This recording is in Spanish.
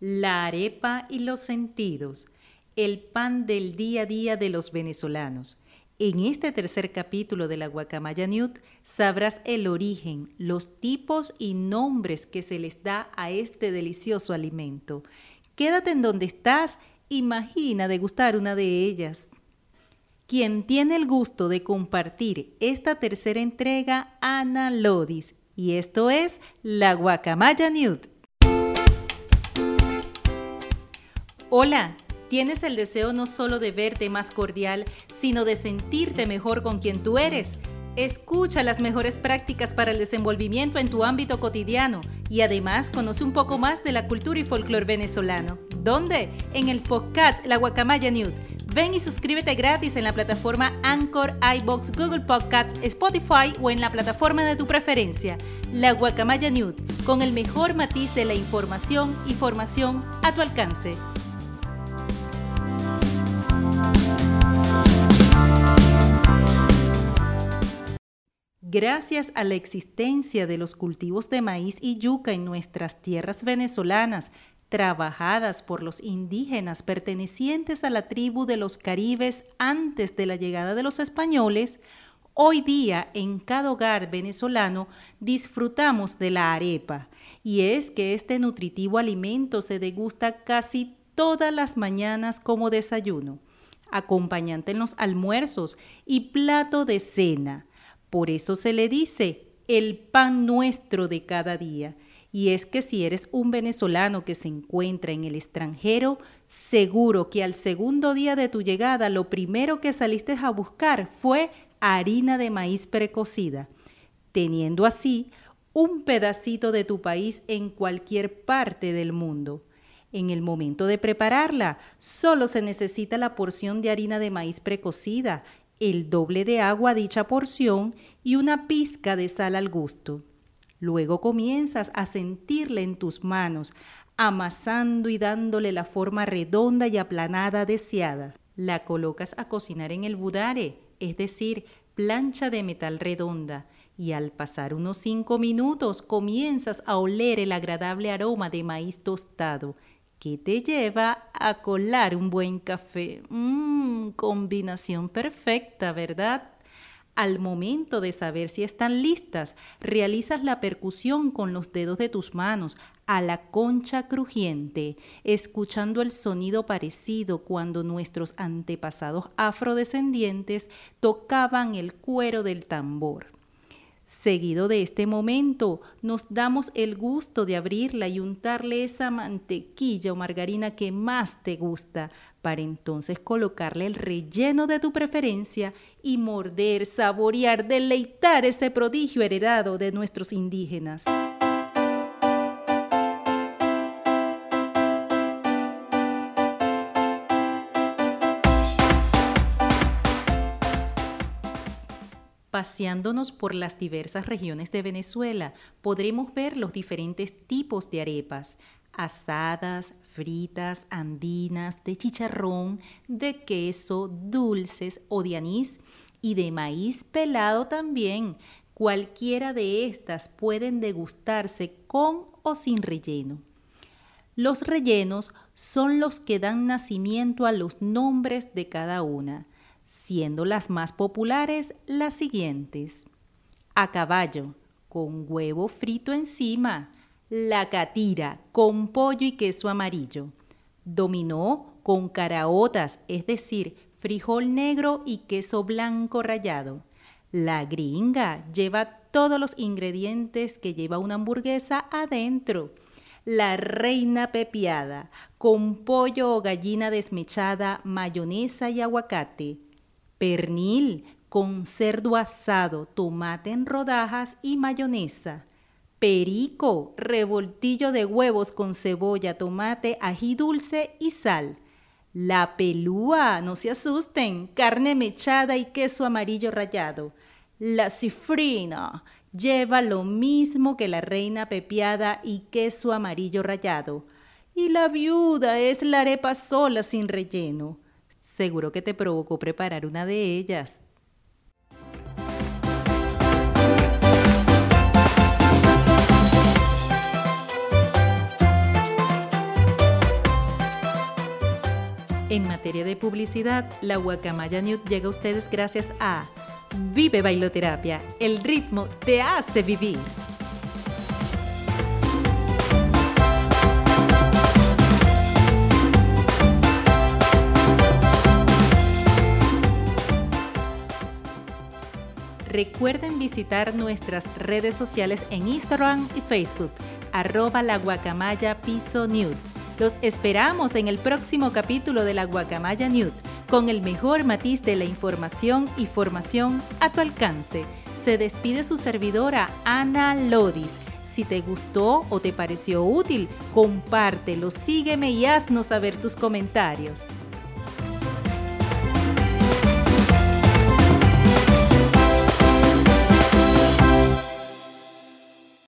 La arepa y los sentidos, el pan del día a día de los venezolanos. En este tercer capítulo de la Guacamaya Newt sabrás el origen, los tipos y nombres que se les da a este delicioso alimento. Quédate en donde estás, imagina degustar una de ellas. Quien tiene el gusto de compartir esta tercera entrega, Ana Lodis, y esto es la Guacamaya Newt. Hola, ¿tienes el deseo no solo de verte más cordial, sino de sentirte mejor con quien tú eres? Escucha las mejores prácticas para el desenvolvimiento en tu ámbito cotidiano y además conoce un poco más de la cultura y folclore venezolano. ¿Dónde? En el podcast La Guacamaya Newt. Ven y suscríbete gratis en la plataforma Anchor, iBox, Google Podcasts, Spotify o en la plataforma de tu preferencia. La Guacamaya Newt, con el mejor matiz de la información y formación a tu alcance. Gracias a la existencia de los cultivos de maíz y yuca en nuestras tierras venezolanas, trabajadas por los indígenas pertenecientes a la tribu de los caribes antes de la llegada de los españoles, hoy día en cada hogar venezolano disfrutamos de la arepa, y es que este nutritivo alimento se degusta casi todas las mañanas como desayuno, acompañante en los almuerzos y plato de cena por eso se le dice el pan nuestro de cada día. Y es que si eres un venezolano que se encuentra en el extranjero, seguro que al segundo día de tu llegada lo primero que saliste a buscar fue harina de maíz precocida, teniendo así un pedacito de tu país en cualquier parte del mundo. En el momento de prepararla, solo se necesita la porción de harina de maíz precocida el doble de agua a dicha porción y una pizca de sal al gusto. Luego comienzas a sentirla en tus manos, amasando y dándole la forma redonda y aplanada deseada. La colocas a cocinar en el budare, es decir, plancha de metal redonda, y al pasar unos cinco minutos comienzas a oler el agradable aroma de maíz tostado que te lleva a colar un buen café. Mmm, combinación perfecta, ¿verdad? Al momento de saber si están listas, realizas la percusión con los dedos de tus manos a la concha crujiente, escuchando el sonido parecido cuando nuestros antepasados afrodescendientes tocaban el cuero del tambor. Seguido de este momento, nos damos el gusto de abrirla y untarle esa mantequilla o margarina que más te gusta, para entonces colocarle el relleno de tu preferencia y morder, saborear, deleitar ese prodigio heredado de nuestros indígenas. Paseándonos por las diversas regiones de Venezuela, podremos ver los diferentes tipos de arepas, asadas, fritas, andinas, de chicharrón, de queso, dulces o de anís y de maíz pelado también. Cualquiera de estas pueden degustarse con o sin relleno. Los rellenos son los que dan nacimiento a los nombres de cada una siendo las más populares las siguientes. A caballo, con huevo frito encima. La catira, con pollo y queso amarillo. Dominó, con caraotas, es decir, frijol negro y queso blanco rallado. La gringa lleva todos los ingredientes que lleva una hamburguesa adentro. La reina pepiada, con pollo o gallina desmechada, mayonesa y aguacate pernil con cerdo asado, tomate en rodajas y mayonesa. Perico, revoltillo de huevos con cebolla, tomate, ají dulce y sal. La pelúa, no se asusten, carne mechada y queso amarillo rallado. La cifrina lleva lo mismo que la reina pepiada y queso amarillo rallado. Y la viuda es la arepa sola sin relleno. Seguro que te provocó preparar una de ellas. En materia de publicidad, la Guacamaya News llega a ustedes gracias a Vive Bailoterapia, el ritmo te hace vivir. Recuerden visitar nuestras redes sociales en Instagram y Facebook, arroba la guacamaya piso nude. Los esperamos en el próximo capítulo de la guacamaya nude, con el mejor matiz de la información y formación a tu alcance. Se despide su servidora Ana Lodis. Si te gustó o te pareció útil, compártelo, sígueme y haznos saber tus comentarios.